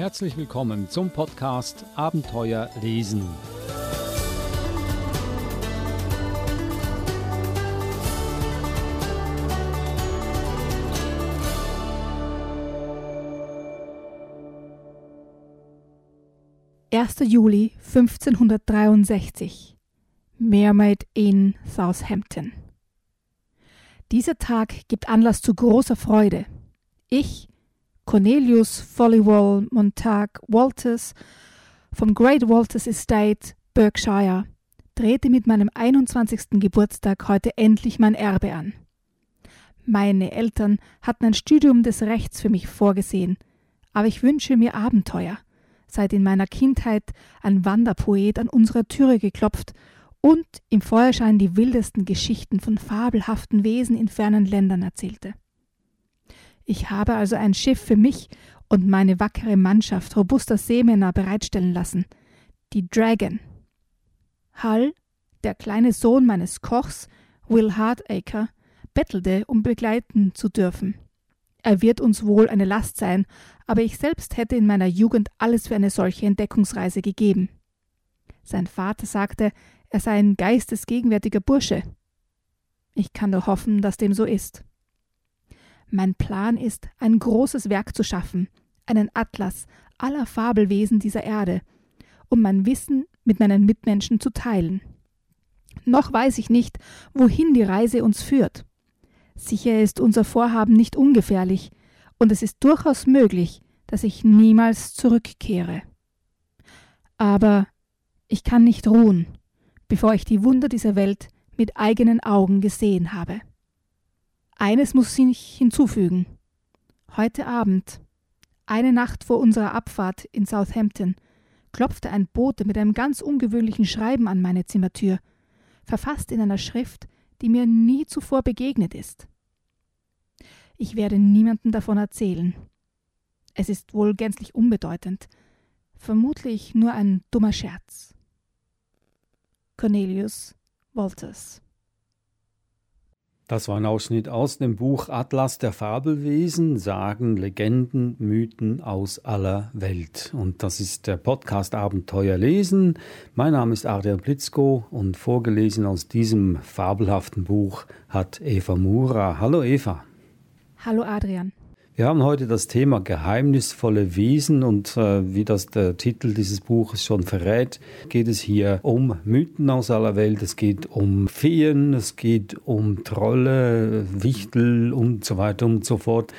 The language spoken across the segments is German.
Herzlich willkommen zum Podcast Abenteuer lesen. Erster Juli 1563 Mermaid in Southampton. Dieser Tag gibt Anlass zu großer Freude. Ich, Cornelius Folliwall Montag Walters vom Great Walters Estate, Berkshire, drehte mit meinem 21. Geburtstag heute endlich mein Erbe an. Meine Eltern hatten ein Studium des Rechts für mich vorgesehen, aber ich wünsche mir Abenteuer, seit in meiner Kindheit ein Wanderpoet an unserer Türe geklopft und im Feuerschein die wildesten Geschichten von fabelhaften Wesen in fernen Ländern erzählte. Ich habe also ein Schiff für mich und meine wackere Mannschaft robuster Seemänner bereitstellen lassen. Die Dragon. Hull, der kleine Sohn meines Kochs, Will Hardacre, bettelte, um begleiten zu dürfen. Er wird uns wohl eine Last sein, aber ich selbst hätte in meiner Jugend alles für eine solche Entdeckungsreise gegeben. Sein Vater sagte, er sei ein geistesgegenwärtiger Bursche. Ich kann nur hoffen, dass dem so ist. Mein Plan ist, ein großes Werk zu schaffen, einen Atlas aller Fabelwesen dieser Erde, um mein Wissen mit meinen Mitmenschen zu teilen. Noch weiß ich nicht, wohin die Reise uns führt. Sicher ist unser Vorhaben nicht ungefährlich, und es ist durchaus möglich, dass ich niemals zurückkehre. Aber ich kann nicht ruhen, bevor ich die Wunder dieser Welt mit eigenen Augen gesehen habe. Eines muss ich hinzufügen. Heute Abend, eine Nacht vor unserer Abfahrt in Southampton, klopfte ein Bote mit einem ganz ungewöhnlichen Schreiben an meine Zimmertür, verfasst in einer Schrift, die mir nie zuvor begegnet ist. Ich werde niemandem davon erzählen. Es ist wohl gänzlich unbedeutend, vermutlich nur ein dummer Scherz. Cornelius Walters das war ein Ausschnitt aus dem Buch Atlas der Fabelwesen, Sagen, Legenden, Mythen aus aller Welt. Und das ist der Podcast Abenteuer lesen. Mein Name ist Adrian Blitzko und vorgelesen aus diesem fabelhaften Buch hat Eva Mura. Hallo Eva. Hallo Adrian. Wir haben heute das Thema geheimnisvolle Wesen und äh, wie das der Titel dieses Buches schon verrät, geht es hier um Mythen aus aller Welt, es geht um Feen, es geht um Trolle, Wichtel und so weiter und so fort.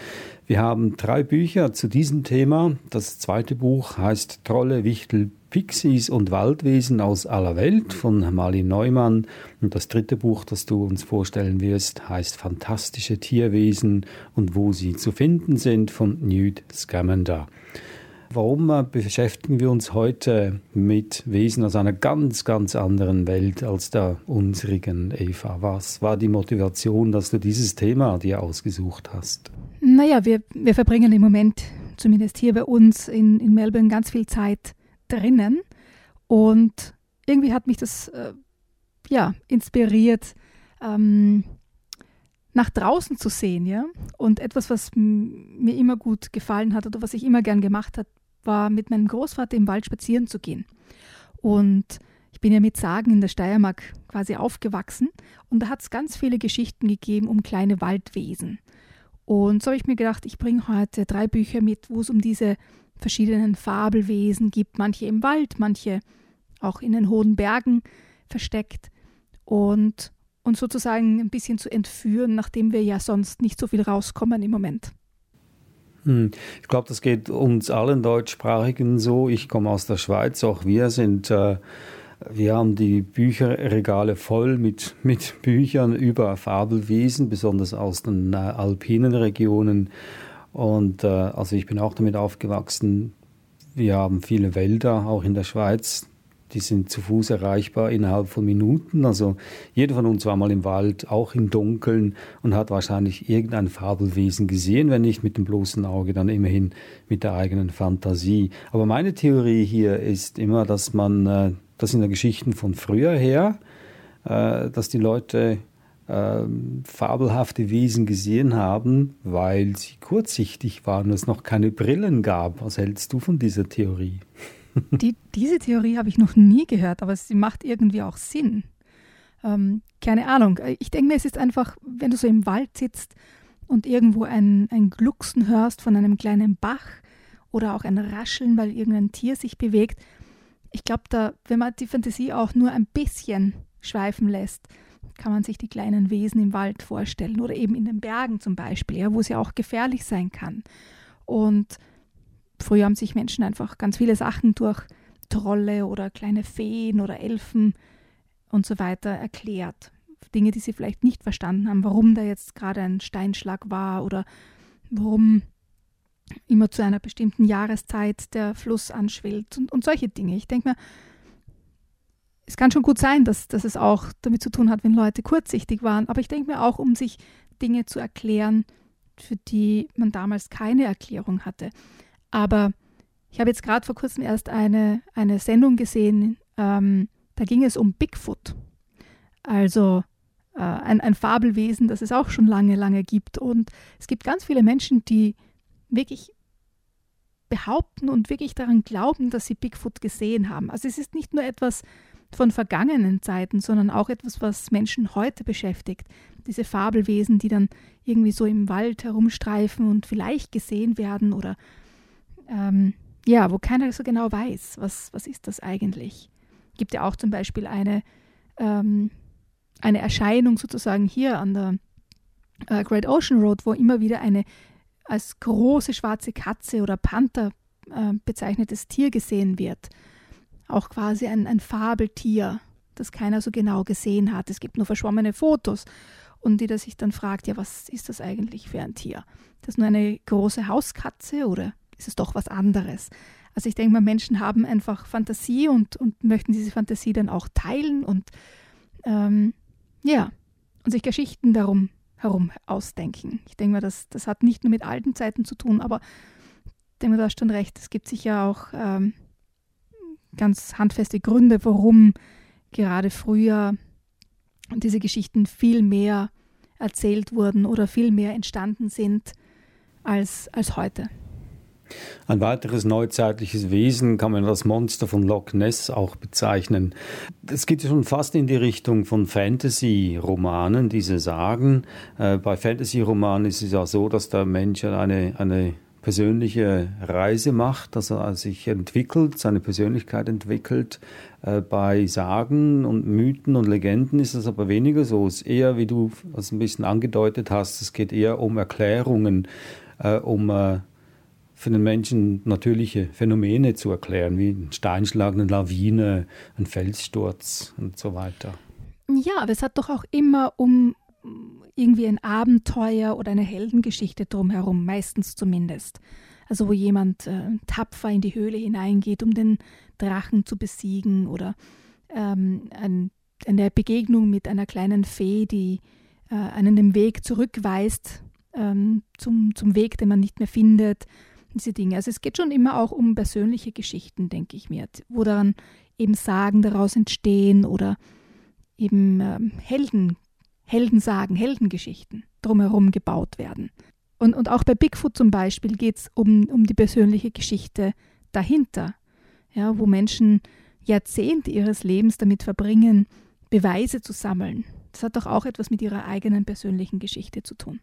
Wir haben drei Bücher zu diesem Thema. Das zweite Buch heißt Trolle, Wichtel, Pixies und Waldwesen aus aller Welt von Marlin Neumann. Und das dritte Buch, das du uns vorstellen wirst, heißt Fantastische Tierwesen und wo sie zu finden sind von Newt Scamander. Warum äh, beschäftigen wir uns heute mit Wesen aus einer ganz, ganz anderen Welt als der unsrigen, Eva? Was war die Motivation, dass du dieses Thema dir ausgesucht hast? Naja, wir, wir verbringen im Moment, zumindest hier bei uns in, in Melbourne, ganz viel Zeit drinnen. Und irgendwie hat mich das äh, ja, inspiriert, ähm, nach draußen zu sehen, ja. Und etwas, was mir immer gut gefallen hat oder was ich immer gern gemacht habe, war mit meinem Großvater im Wald spazieren zu gehen. Und ich bin ja mit Sagen in der Steiermark quasi aufgewachsen und da hat es ganz viele Geschichten gegeben um kleine Waldwesen. Und so habe ich mir gedacht, ich bringe heute drei Bücher mit, wo es um diese verschiedenen Fabelwesen gibt, manche im Wald, manche auch in den hohen Bergen versteckt und uns sozusagen ein bisschen zu entführen, nachdem wir ja sonst nicht so viel rauskommen im Moment. Hm. Ich glaube, das geht uns allen Deutschsprachigen so. Ich komme aus der Schweiz, auch wir sind, äh, wir haben die Bücherregale voll mit, mit Büchern über Fabelwesen, besonders aus den äh, alpinen Regionen. Und äh, also ich bin auch damit aufgewachsen. Wir haben viele Wälder, auch in der Schweiz. Die sind zu Fuß erreichbar innerhalb von Minuten. Also jeder von uns war mal im Wald, auch im Dunkeln und hat wahrscheinlich irgendein Fabelwesen gesehen, wenn nicht mit dem bloßen Auge, dann immerhin mit der eigenen Fantasie. Aber meine Theorie hier ist immer, dass man, äh, das sind ja Geschichten von früher her, äh, dass die Leute äh, fabelhafte Wesen gesehen haben, weil sie kurzsichtig waren und es noch keine Brillen gab. Was hältst du von dieser Theorie? Die, diese Theorie habe ich noch nie gehört, aber sie macht irgendwie auch Sinn. Ähm, keine Ahnung. Ich denke mir, es ist einfach, wenn du so im Wald sitzt und irgendwo ein, ein Glucksen hörst von einem kleinen Bach oder auch ein Rascheln, weil irgendein Tier sich bewegt. Ich glaube, da, wenn man die Fantasie auch nur ein bisschen schweifen lässt, kann man sich die kleinen Wesen im Wald vorstellen oder eben in den Bergen zum Beispiel, ja, wo es ja auch gefährlich sein kann. Und früher haben sich Menschen einfach ganz viele Sachen durch Trolle oder kleine Feen oder Elfen und so weiter erklärt. Dinge, die sie vielleicht nicht verstanden haben, warum da jetzt gerade ein Steinschlag war oder warum immer zu einer bestimmten Jahreszeit der Fluss anschwillt und, und solche Dinge. Ich denke mir, es kann schon gut sein, dass, dass es auch damit zu tun hat, wenn Leute kurzsichtig waren, aber ich denke mir auch, um sich Dinge zu erklären, für die man damals keine Erklärung hatte. Aber ich habe jetzt gerade vor kurzem erst eine, eine Sendung gesehen, ähm, da ging es um Bigfoot. Also äh, ein, ein Fabelwesen, das es auch schon lange, lange gibt. Und es gibt ganz viele Menschen, die wirklich behaupten und wirklich daran glauben, dass sie Bigfoot gesehen haben. Also es ist nicht nur etwas von vergangenen Zeiten, sondern auch etwas, was Menschen heute beschäftigt. Diese Fabelwesen, die dann irgendwie so im Wald herumstreifen und vielleicht gesehen werden oder ähm, ja, wo keiner so genau weiß, was, was ist das eigentlich. Gibt ja auch zum Beispiel eine, ähm, eine Erscheinung sozusagen hier an der äh, Great Ocean Road, wo immer wieder eine als große schwarze Katze oder Panther äh, bezeichnetes Tier gesehen wird. Auch quasi ein, ein Fabeltier, das keiner so genau gesehen hat. Es gibt nur verschwommene Fotos und die, der sich dann fragt, ja, was ist das eigentlich für ein Tier? Das nur eine große Hauskatze oder ist es doch was anderes? Also ich denke mal, Menschen haben einfach Fantasie und, und möchten diese Fantasie dann auch teilen und ähm, ja, und sich Geschichten darum herum ausdenken. Ich denke mal, das, das hat nicht nur mit alten Zeiten zu tun, aber ich denke mal, du hast schon recht, es gibt sicher auch ähm, ganz handfeste Gründe, warum gerade früher diese Geschichten viel mehr erzählt wurden oder viel mehr entstanden sind als, als heute. Ein weiteres neuzeitliches Wesen kann man das Monster von Loch Ness auch bezeichnen. Es geht schon fast in die Richtung von Fantasy-Romanen, diese Sagen. Äh, bei Fantasy-Romanen ist es ja so, dass der Mensch eine, eine persönliche Reise macht, dass er sich entwickelt, seine Persönlichkeit entwickelt. Äh, bei Sagen und Mythen und Legenden ist es aber weniger so. Es ist eher, wie du es ein bisschen angedeutet hast, es geht eher um Erklärungen, äh, um äh, für den Menschen natürliche Phänomene zu erklären, wie ein Steinschlag, eine Lawine, ein Felssturz und so weiter. Ja, aber es hat doch auch immer um irgendwie ein Abenteuer oder eine Heldengeschichte drumherum, meistens zumindest. Also wo jemand äh, tapfer in die Höhle hineingeht, um den Drachen zu besiegen oder ähm, ein, eine Begegnung mit einer kleinen Fee, die äh, einen den Weg zurückweist ähm, zum, zum Weg, den man nicht mehr findet diese Dinge. Also es geht schon immer auch um persönliche Geschichten, denke ich mir, wo dann eben Sagen daraus entstehen oder eben ähm, Helden, Heldensagen, Heldengeschichten drumherum gebaut werden. Und, und auch bei Bigfoot zum Beispiel geht es um, um die persönliche Geschichte dahinter, ja, wo Menschen Jahrzehnte ihres Lebens damit verbringen, Beweise zu sammeln. Das hat doch auch etwas mit ihrer eigenen persönlichen Geschichte zu tun.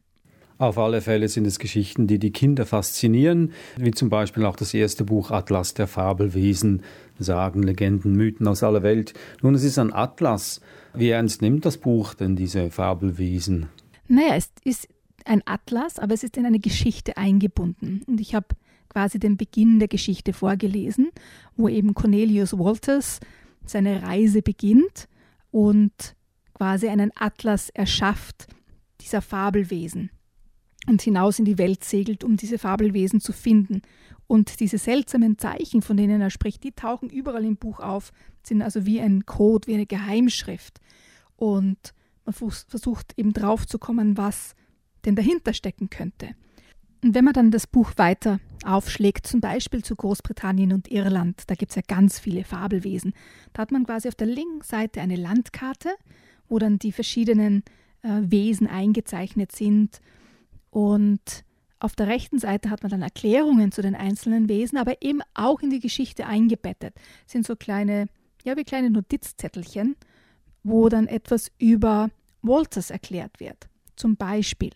Auf alle Fälle sind es Geschichten, die die Kinder faszinieren, wie zum Beispiel auch das erste Buch Atlas der Fabelwesen, Sagen, Legenden, Mythen aus aller Welt. Nun, es ist ein Atlas. Wie ernst nimmt das Buch denn diese Fabelwesen? Naja, es ist ein Atlas, aber es ist in eine Geschichte eingebunden. Und ich habe quasi den Beginn der Geschichte vorgelesen, wo eben Cornelius Walters seine Reise beginnt und quasi einen Atlas erschafft dieser Fabelwesen und hinaus in die Welt segelt, um diese Fabelwesen zu finden. Und diese seltsamen Zeichen, von denen er spricht, die tauchen überall im Buch auf, sind also wie ein Code, wie eine Geheimschrift. Und man versucht eben drauf zu kommen, was denn dahinter stecken könnte. Und wenn man dann das Buch weiter aufschlägt, zum Beispiel zu Großbritannien und Irland, da gibt es ja ganz viele Fabelwesen, da hat man quasi auf der linken Seite eine Landkarte, wo dann die verschiedenen äh, Wesen eingezeichnet sind. Und auf der rechten Seite hat man dann Erklärungen zu den einzelnen Wesen, aber eben auch in die Geschichte eingebettet. Das sind so kleine, ja, wie kleine Notizzettelchen, wo dann etwas über Walters erklärt wird. Zum Beispiel.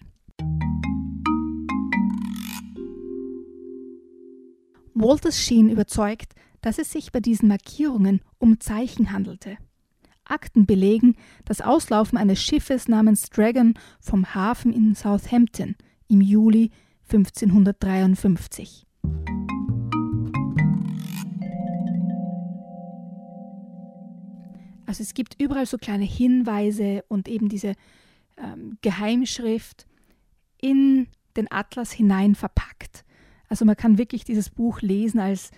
Walters schien überzeugt, dass es sich bei diesen Markierungen um Zeichen handelte. Akten belegen das Auslaufen eines Schiffes namens Dragon vom Hafen in Southampton im Juli 1553. Also es gibt überall so kleine Hinweise und eben diese ähm, Geheimschrift in den Atlas hinein verpackt. Also man kann wirklich dieses Buch lesen als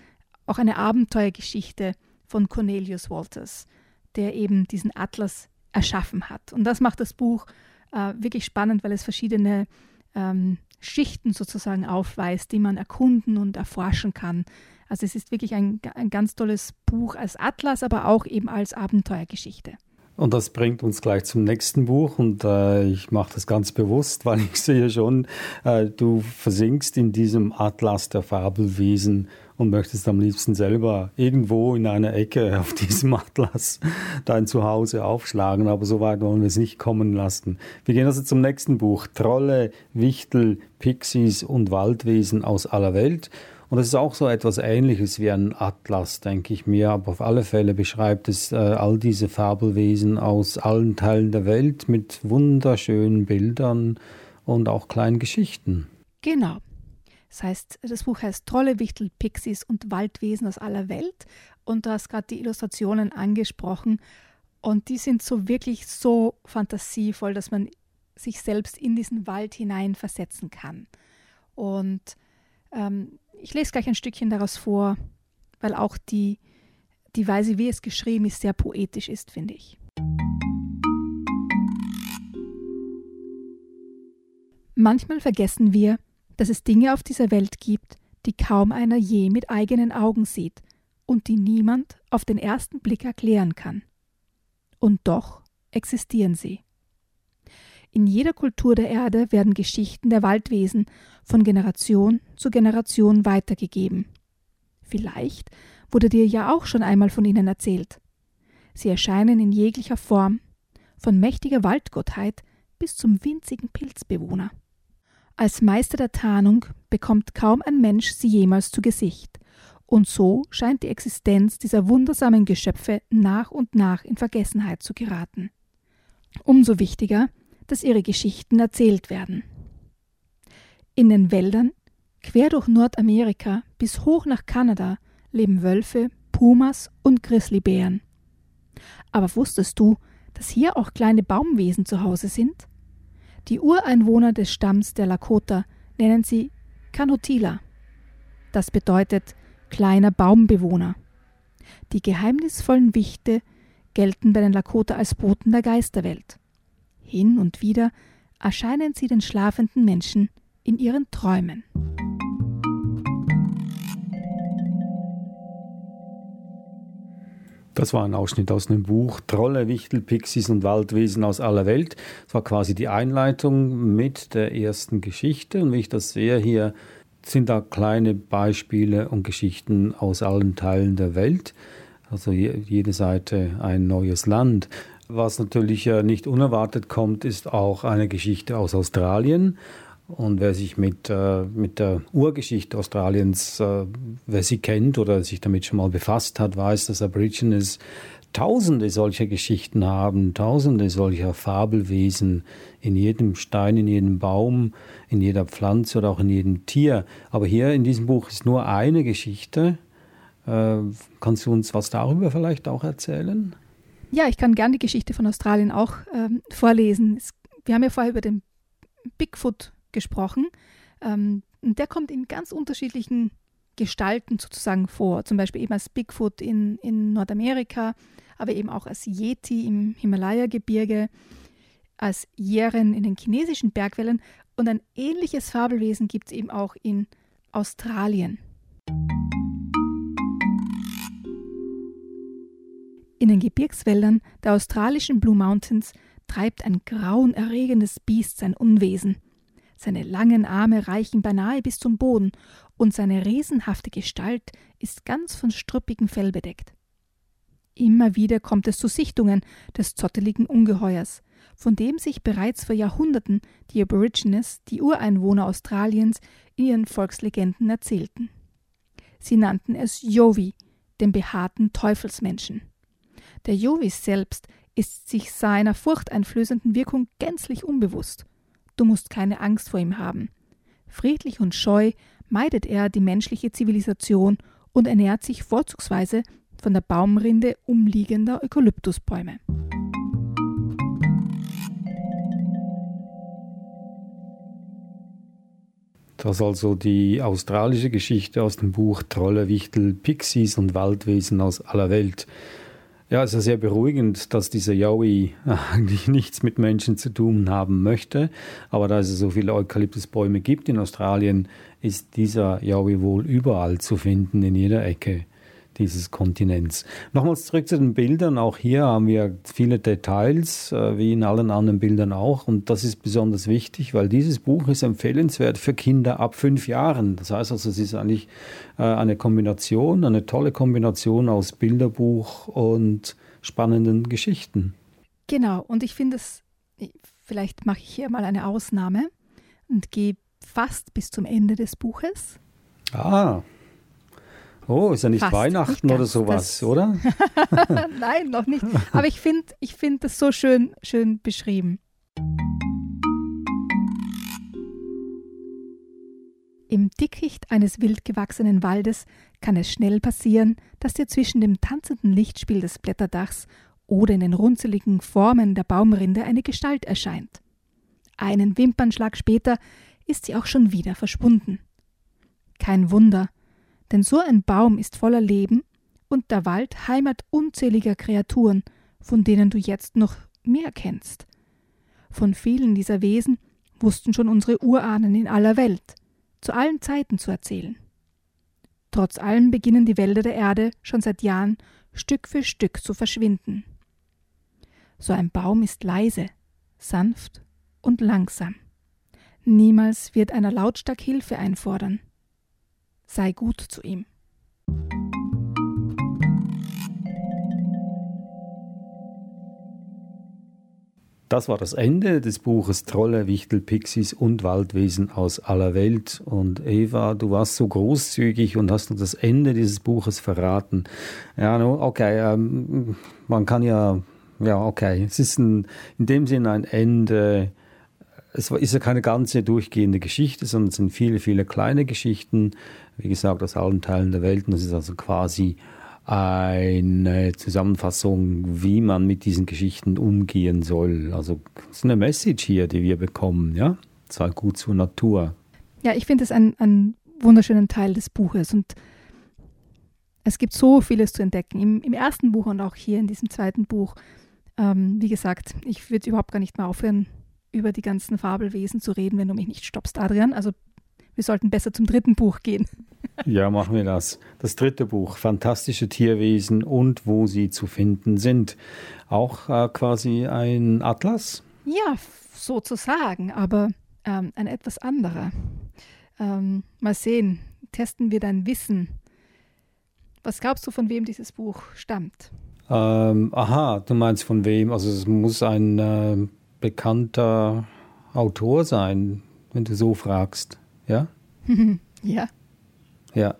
auch eine Abenteuergeschichte von Cornelius Walters, der eben diesen Atlas erschaffen hat. Und das macht das Buch äh, wirklich spannend, weil es verschiedene ähm, Schichten sozusagen aufweist, die man erkunden und erforschen kann. Also es ist wirklich ein, ein ganz tolles Buch als Atlas, aber auch eben als Abenteuergeschichte. Und das bringt uns gleich zum nächsten Buch und äh, ich mache das ganz bewusst, weil ich sehe schon, äh, du versinkst in diesem Atlas der Fabelwesen und möchtest am liebsten selber irgendwo in einer Ecke auf diesem Atlas dein Zuhause aufschlagen, aber so weit wollen wir es nicht kommen lassen. Wir gehen also zum nächsten Buch, Trolle, Wichtel, Pixies und Waldwesen aus aller Welt. Und das ist auch so etwas Ähnliches wie ein Atlas, denke ich mir. Aber auf alle Fälle beschreibt es äh, all diese Fabelwesen aus allen Teilen der Welt mit wunderschönen Bildern und auch kleinen Geschichten. Genau. Das heißt, das Buch heißt Trolle, Wichtel, Pixies und Waldwesen aus aller Welt. Und du hast gerade die Illustrationen angesprochen. Und die sind so wirklich so fantasievoll, dass man sich selbst in diesen Wald hinein versetzen kann. Und ähm, ich lese gleich ein Stückchen daraus vor, weil auch die, die Weise, wie es geschrieben ist, sehr poetisch ist, finde ich. Manchmal vergessen wir, dass es Dinge auf dieser Welt gibt, die kaum einer je mit eigenen Augen sieht und die niemand auf den ersten Blick erklären kann. Und doch existieren sie. In jeder Kultur der Erde werden Geschichten der Waldwesen von Generation zu Generation weitergegeben. Vielleicht wurde dir ja auch schon einmal von ihnen erzählt. Sie erscheinen in jeglicher Form, von mächtiger Waldgottheit bis zum winzigen Pilzbewohner. Als Meister der Tarnung bekommt kaum ein Mensch sie jemals zu Gesicht, und so scheint die Existenz dieser wundersamen Geschöpfe nach und nach in Vergessenheit zu geraten. Umso wichtiger, dass ihre Geschichten erzählt werden. In den Wäldern, quer durch Nordamerika bis hoch nach Kanada, leben Wölfe, Pumas und Grizzlybären. Aber wusstest du, dass hier auch kleine Baumwesen zu Hause sind? Die Ureinwohner des Stamms der Lakota nennen sie Kanotila. Das bedeutet kleiner Baumbewohner. Die geheimnisvollen Wichte gelten bei den Lakota als Boten der Geisterwelt. Hin und wieder erscheinen sie den schlafenden Menschen in ihren Träumen. Das war ein Ausschnitt aus einem Buch Trolle, Wichtel, Pixies und Waldwesen aus aller Welt. Das war quasi die Einleitung mit der ersten Geschichte. Und wie ich das sehe, hier sind da kleine Beispiele und Geschichten aus allen Teilen der Welt. Also jede Seite ein neues Land. Was natürlich nicht unerwartet kommt, ist auch eine Geschichte aus Australien. Und wer sich mit, äh, mit der Urgeschichte Australiens, äh, wer sie kennt oder sich damit schon mal befasst hat, weiß, dass Aborigines tausende solcher Geschichten haben, tausende solcher Fabelwesen in jedem Stein, in jedem Baum, in jeder Pflanze oder auch in jedem Tier. Aber hier in diesem Buch ist nur eine Geschichte. Äh, kannst du uns was darüber vielleicht auch erzählen? Ja, ich kann gerne die Geschichte von Australien auch ähm, vorlesen. Es, wir haben ja vorher über den Bigfoot gesprochen. Ähm, der kommt in ganz unterschiedlichen Gestalten sozusagen vor. Zum Beispiel eben als Bigfoot in, in Nordamerika, aber eben auch als Yeti im Himalaya-Gebirge, als Yeren in den chinesischen Bergwäldern. Und ein ähnliches Fabelwesen gibt es eben auch in Australien. In den Gebirgswäldern der australischen Blue Mountains treibt ein grauenerregendes Biest sein Unwesen. Seine langen Arme reichen beinahe bis zum Boden, und seine riesenhafte Gestalt ist ganz von struppigem Fell bedeckt. Immer wieder kommt es zu Sichtungen des zotteligen Ungeheuers, von dem sich bereits vor Jahrhunderten die Aborigines, die Ureinwohner Australiens, in ihren Volkslegenden erzählten. Sie nannten es Jovi, den behaarten Teufelsmenschen. Der Jovi selbst ist sich seiner furchteinflößenden Wirkung gänzlich unbewusst. Du musst keine Angst vor ihm haben. Friedlich und scheu meidet er die menschliche Zivilisation und ernährt sich vorzugsweise von der Baumrinde umliegender Eukalyptusbäume. Das also die australische Geschichte aus dem Buch Trolle, Wichtel, Pixies und Waldwesen aus aller Welt. Ja, es ist sehr beruhigend, dass dieser Yowie eigentlich nichts mit Menschen zu tun haben möchte. Aber da es so viele Eukalyptusbäume gibt in Australien, ist dieser Yowie wohl überall zu finden, in jeder Ecke dieses Kontinents. Nochmals zurück zu den Bildern. Auch hier haben wir viele Details, äh, wie in allen anderen Bildern auch. Und das ist besonders wichtig, weil dieses Buch ist empfehlenswert für Kinder ab fünf Jahren. Das heißt also, es ist eigentlich äh, eine Kombination, eine tolle Kombination aus Bilderbuch und spannenden Geschichten. Genau. Und ich finde es, vielleicht mache ich hier mal eine Ausnahme und gehe fast bis zum Ende des Buches. Ah, Oh, ist ja nicht Fast, Weihnachten nicht oder sowas, oder? Nein, noch nicht. Aber ich finde ich find das so schön, schön beschrieben. Im Dickicht eines wild gewachsenen Waldes kann es schnell passieren, dass dir zwischen dem tanzenden Lichtspiel des Blätterdachs oder in den runzeligen Formen der Baumrinde eine Gestalt erscheint. Einen Wimpernschlag später ist sie auch schon wieder verschwunden. Kein Wunder, denn so ein Baum ist voller Leben und der Wald Heimat unzähliger Kreaturen, von denen du jetzt noch mehr kennst. Von vielen dieser Wesen wussten schon unsere Urahnen in aller Welt, zu allen Zeiten zu erzählen. Trotz allem beginnen die Wälder der Erde schon seit Jahren Stück für Stück zu verschwinden. So ein Baum ist leise, sanft und langsam. Niemals wird einer lautstark Hilfe einfordern sei gut zu ihm. Das war das Ende des Buches Trolle, Wichtel, Pixies und Waldwesen aus aller Welt. Und Eva, du warst so großzügig und hast uns das Ende dieses Buches verraten. Ja, okay, ähm, man kann ja, ja, okay, es ist ein, in dem Sinne ein Ende es ist ja keine ganze durchgehende Geschichte, sondern es sind viele, viele kleine Geschichten, wie gesagt, aus allen Teilen der Welt. Und das ist also quasi eine Zusammenfassung, wie man mit diesen Geschichten umgehen soll. Also es ist eine Message hier, die wir bekommen, ja. Sei gut zur Natur. Ja, ich finde es einen, einen wunderschönen Teil des Buches und es gibt so vieles zu entdecken. Im, im ersten Buch und auch hier in diesem zweiten Buch. Ähm, wie gesagt, ich würde überhaupt gar nicht mehr aufhören, über die ganzen Fabelwesen zu reden, wenn du mich nicht stoppst, Adrian. Also wir sollten besser zum dritten Buch gehen. ja, machen wir das. Das dritte Buch, Fantastische Tierwesen und wo sie zu finden sind. Auch äh, quasi ein Atlas? Ja, sozusagen, aber ähm, ein etwas anderer. Ähm, mal sehen, testen wir dein Wissen. Was glaubst du, von wem dieses Buch stammt? Ähm, aha, du meinst von wem? Also es muss ein äh, bekannter Autor sein, wenn du so fragst. Ja? ja. Ja.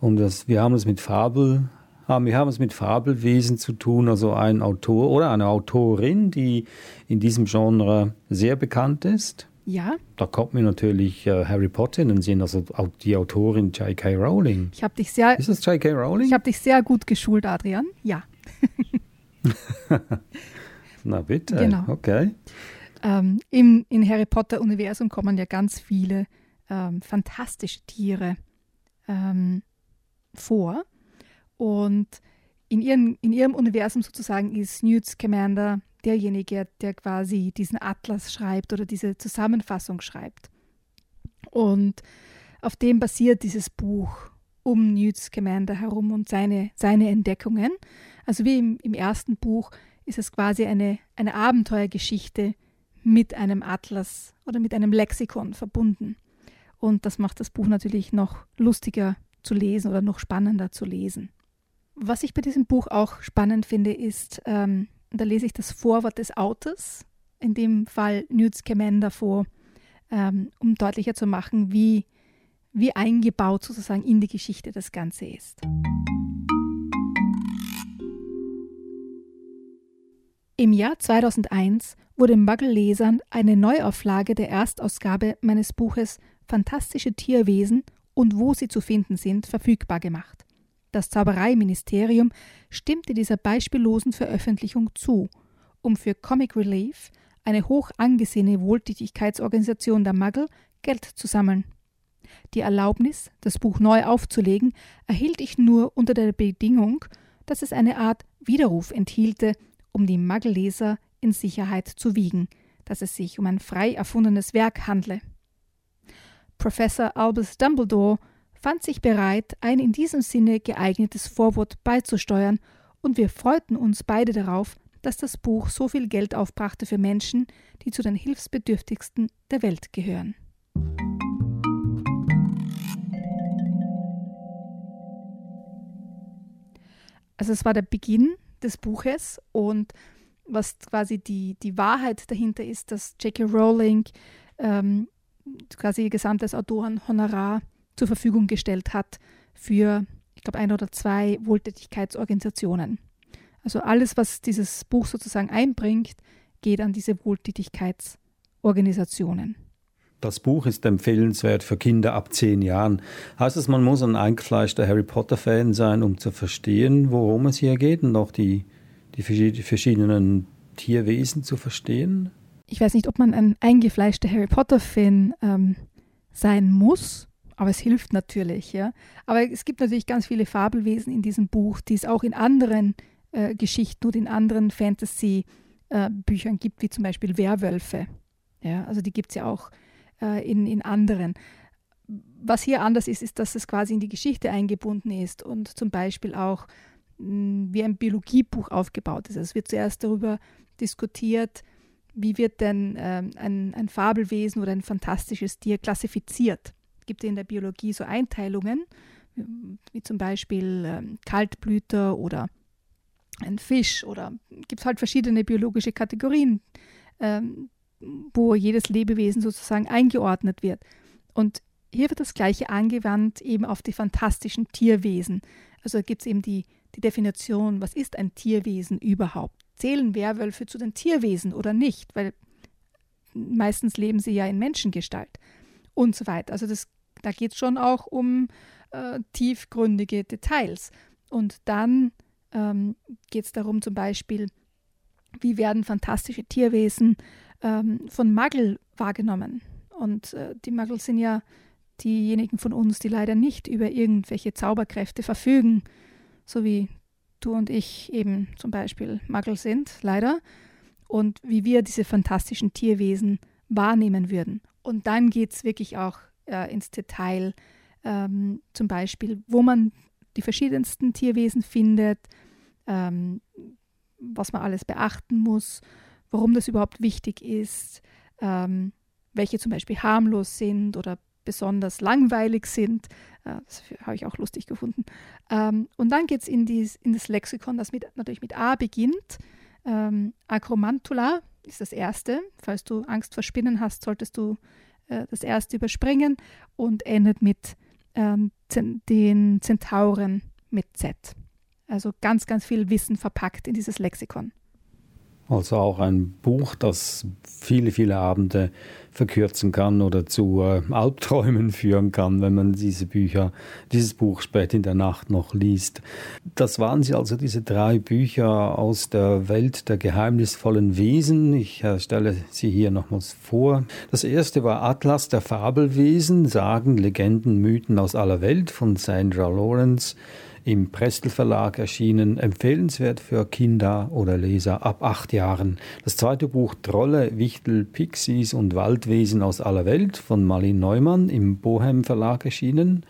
Und das, wir haben es mit Fabel, haben, wir haben es mit Fabelwesen zu tun, also ein Autor oder eine Autorin, die in diesem Genre sehr bekannt ist. Ja. Da kommt mir natürlich äh, Harry Potter in den Sinn, also auch die Autorin J.K. Rowling. Ich habe dich sehr. Ist das J.K. Rowling? Ich habe dich sehr gut geschult, Adrian. Ja. Na bitte. Genau. Okay. Ähm, Im in Harry Potter-Universum kommen ja ganz viele ähm, fantastische Tiere ähm, vor. Und in, ihren, in ihrem Universum sozusagen ist Newt Scamander derjenige, der quasi diesen Atlas schreibt oder diese Zusammenfassung schreibt. Und auf dem basiert dieses Buch um Newt Scamander herum und seine, seine Entdeckungen. Also wie im, im ersten Buch ist es quasi eine, eine Abenteuergeschichte mit einem Atlas oder mit einem Lexikon verbunden. Und das macht das Buch natürlich noch lustiger zu lesen oder noch spannender zu lesen. Was ich bei diesem Buch auch spannend finde, ist, ähm, da lese ich das Vorwort des Autors, in dem Fall Newt Scamander vor, ähm, um deutlicher zu machen, wie, wie eingebaut sozusagen in die Geschichte das Ganze ist. Im Jahr 2001 wurde Muggle-Lesern eine Neuauflage der Erstausgabe meines Buches Fantastische Tierwesen und wo sie zu finden sind verfügbar gemacht. Das Zaubereiministerium stimmte dieser beispiellosen Veröffentlichung zu, um für Comic Relief, eine hoch angesehene Wohltätigkeitsorganisation der Muggle, Geld zu sammeln. Die Erlaubnis, das Buch neu aufzulegen, erhielt ich nur unter der Bedingung, dass es eine Art Widerruf enthielte, um die Muggelleser in Sicherheit zu wiegen, dass es sich um ein frei erfundenes Werk handle. Professor Albus Dumbledore fand sich bereit, ein in diesem Sinne geeignetes Vorwort beizusteuern, und wir freuten uns beide darauf, dass das Buch so viel Geld aufbrachte für Menschen, die zu den hilfsbedürftigsten der Welt gehören. Also es war der Beginn des Buches und was quasi die, die Wahrheit dahinter ist, dass J.K. Rowling ähm, quasi ihr gesamtes Autorenhonorar zur Verfügung gestellt hat für, ich glaube, ein oder zwei Wohltätigkeitsorganisationen. Also alles, was dieses Buch sozusagen einbringt, geht an diese Wohltätigkeitsorganisationen. Das Buch ist empfehlenswert für Kinder ab zehn Jahren. Heißt es, man muss ein eingefleischter Harry Potter-Fan sein, um zu verstehen, worum es hier geht und auch die, die verschiedenen Tierwesen zu verstehen? Ich weiß nicht, ob man ein eingefleischter Harry Potter-Fan ähm, sein muss, aber es hilft natürlich. Ja? Aber es gibt natürlich ganz viele Fabelwesen in diesem Buch, die es auch in anderen äh, Geschichten und in anderen Fantasy-Büchern äh, gibt, wie zum Beispiel Werwölfe. Ja? Also die gibt es ja auch äh, in, in anderen. Was hier anders ist, ist, dass es quasi in die Geschichte eingebunden ist und zum Beispiel auch mh, hm, wie ein Biologiebuch aufgebaut ist. Also es wird zuerst darüber diskutiert, wie wird denn ähm, ein, ein Fabelwesen oder ein fantastisches Tier klassifiziert. Es gibt in der Biologie so Einteilungen, wie zum Beispiel ähm, Kaltblüter oder ein Fisch oder gibt es halt verschiedene biologische Kategorien, ähm, wo jedes Lebewesen sozusagen eingeordnet wird. Und hier wird das Gleiche angewandt eben auf die fantastischen Tierwesen. Also gibt es eben die, die Definition, was ist ein Tierwesen überhaupt? Zählen Werwölfe zu den Tierwesen oder nicht? Weil meistens leben sie ja in Menschengestalt und so weiter. Also das, da geht es schon auch um äh, tiefgründige Details. Und dann ähm, geht es darum zum Beispiel, wie werden fantastische Tierwesen ähm, von Muggel wahrgenommen. Und äh, die Muggel sind ja diejenigen von uns, die leider nicht über irgendwelche Zauberkräfte verfügen, so wie du und ich eben zum Beispiel Muggel sind, leider. Und wie wir diese fantastischen Tierwesen wahrnehmen würden. Und dann geht es wirklich auch äh, ins Detail, ähm, zum Beispiel, wo man die verschiedensten Tierwesen findet, ähm, was man alles beachten muss warum das überhaupt wichtig ist, ähm, welche zum Beispiel harmlos sind oder besonders langweilig sind. Äh, das habe ich auch lustig gefunden. Ähm, und dann geht es in, in das Lexikon, das mit, natürlich mit A beginnt. Ähm, Acromantula ist das erste. Falls du Angst vor Spinnen hast, solltest du äh, das erste überspringen und endet mit ähm, den Zentauren mit Z. Also ganz, ganz viel Wissen verpackt in dieses Lexikon. Also auch ein Buch, das viele, viele Abende verkürzen kann oder zu äh, Albträumen führen kann, wenn man diese Bücher, dieses Buch spät in der Nacht noch liest. Das waren sie also, diese drei Bücher aus der Welt der geheimnisvollen Wesen. Ich äh, stelle sie hier nochmals vor. Das erste war Atlas der Fabelwesen, Sagen, Legenden, Mythen aus aller Welt von Sandra Lawrence im Prestel Verlag erschienen, empfehlenswert für Kinder oder Leser ab acht Jahren. Das zweite Buch Trolle, Wichtel, Pixies und Waldwesen aus aller Welt von Marlene Neumann im Bohem Verlag erschienen,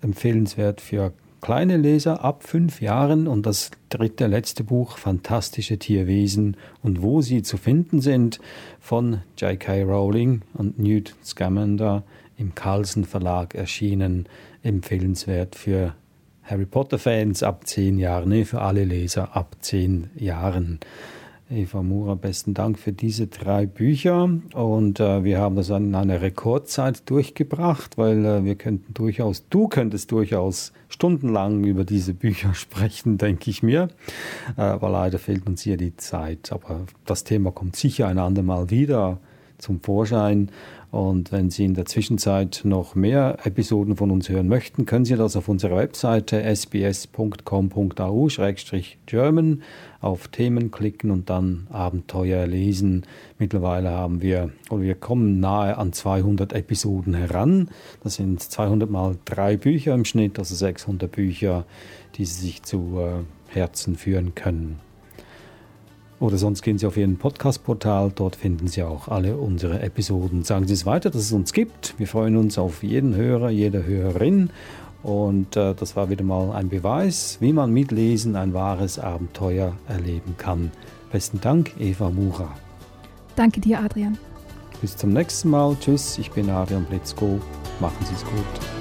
empfehlenswert für kleine Leser ab fünf Jahren und das dritte, letzte Buch Fantastische Tierwesen und wo sie zu finden sind von J.K. Rowling und Newt Scamander im Carlsen Verlag erschienen. Empfehlenswert für Harry Potter Fans ab zehn Jahren, nee, für alle Leser ab zehn Jahren. Eva Mura, besten Dank für diese drei Bücher. Und äh, wir haben das in einer Rekordzeit durchgebracht, weil äh, wir könnten durchaus, du könntest durchaus stundenlang über diese Bücher sprechen, denke ich mir. Äh, aber leider fehlt uns hier die Zeit. Aber das Thema kommt sicher ein andermal wieder zum Vorschein. Und wenn Sie in der Zwischenzeit noch mehr Episoden von uns hören möchten, können Sie das auf unserer Webseite sbs.com.au-german auf Themen klicken und dann Abenteuer lesen. Mittlerweile haben wir, oder wir kommen nahe an 200 Episoden heran. Das sind 200 mal drei Bücher im Schnitt, also 600 Bücher, die Sie sich zu äh, Herzen führen können. Oder sonst gehen Sie auf Ihren Podcast-Portal, dort finden Sie auch alle unsere Episoden. Sagen Sie es weiter, dass es uns gibt. Wir freuen uns auf jeden Hörer, jede Hörerin. Und äh, das war wieder mal ein Beweis, wie man mit Lesen ein wahres Abenteuer erleben kann. Besten Dank, Eva Mura. Danke dir, Adrian. Bis zum nächsten Mal. Tschüss, ich bin Adrian Blitzko. Machen Sie es gut.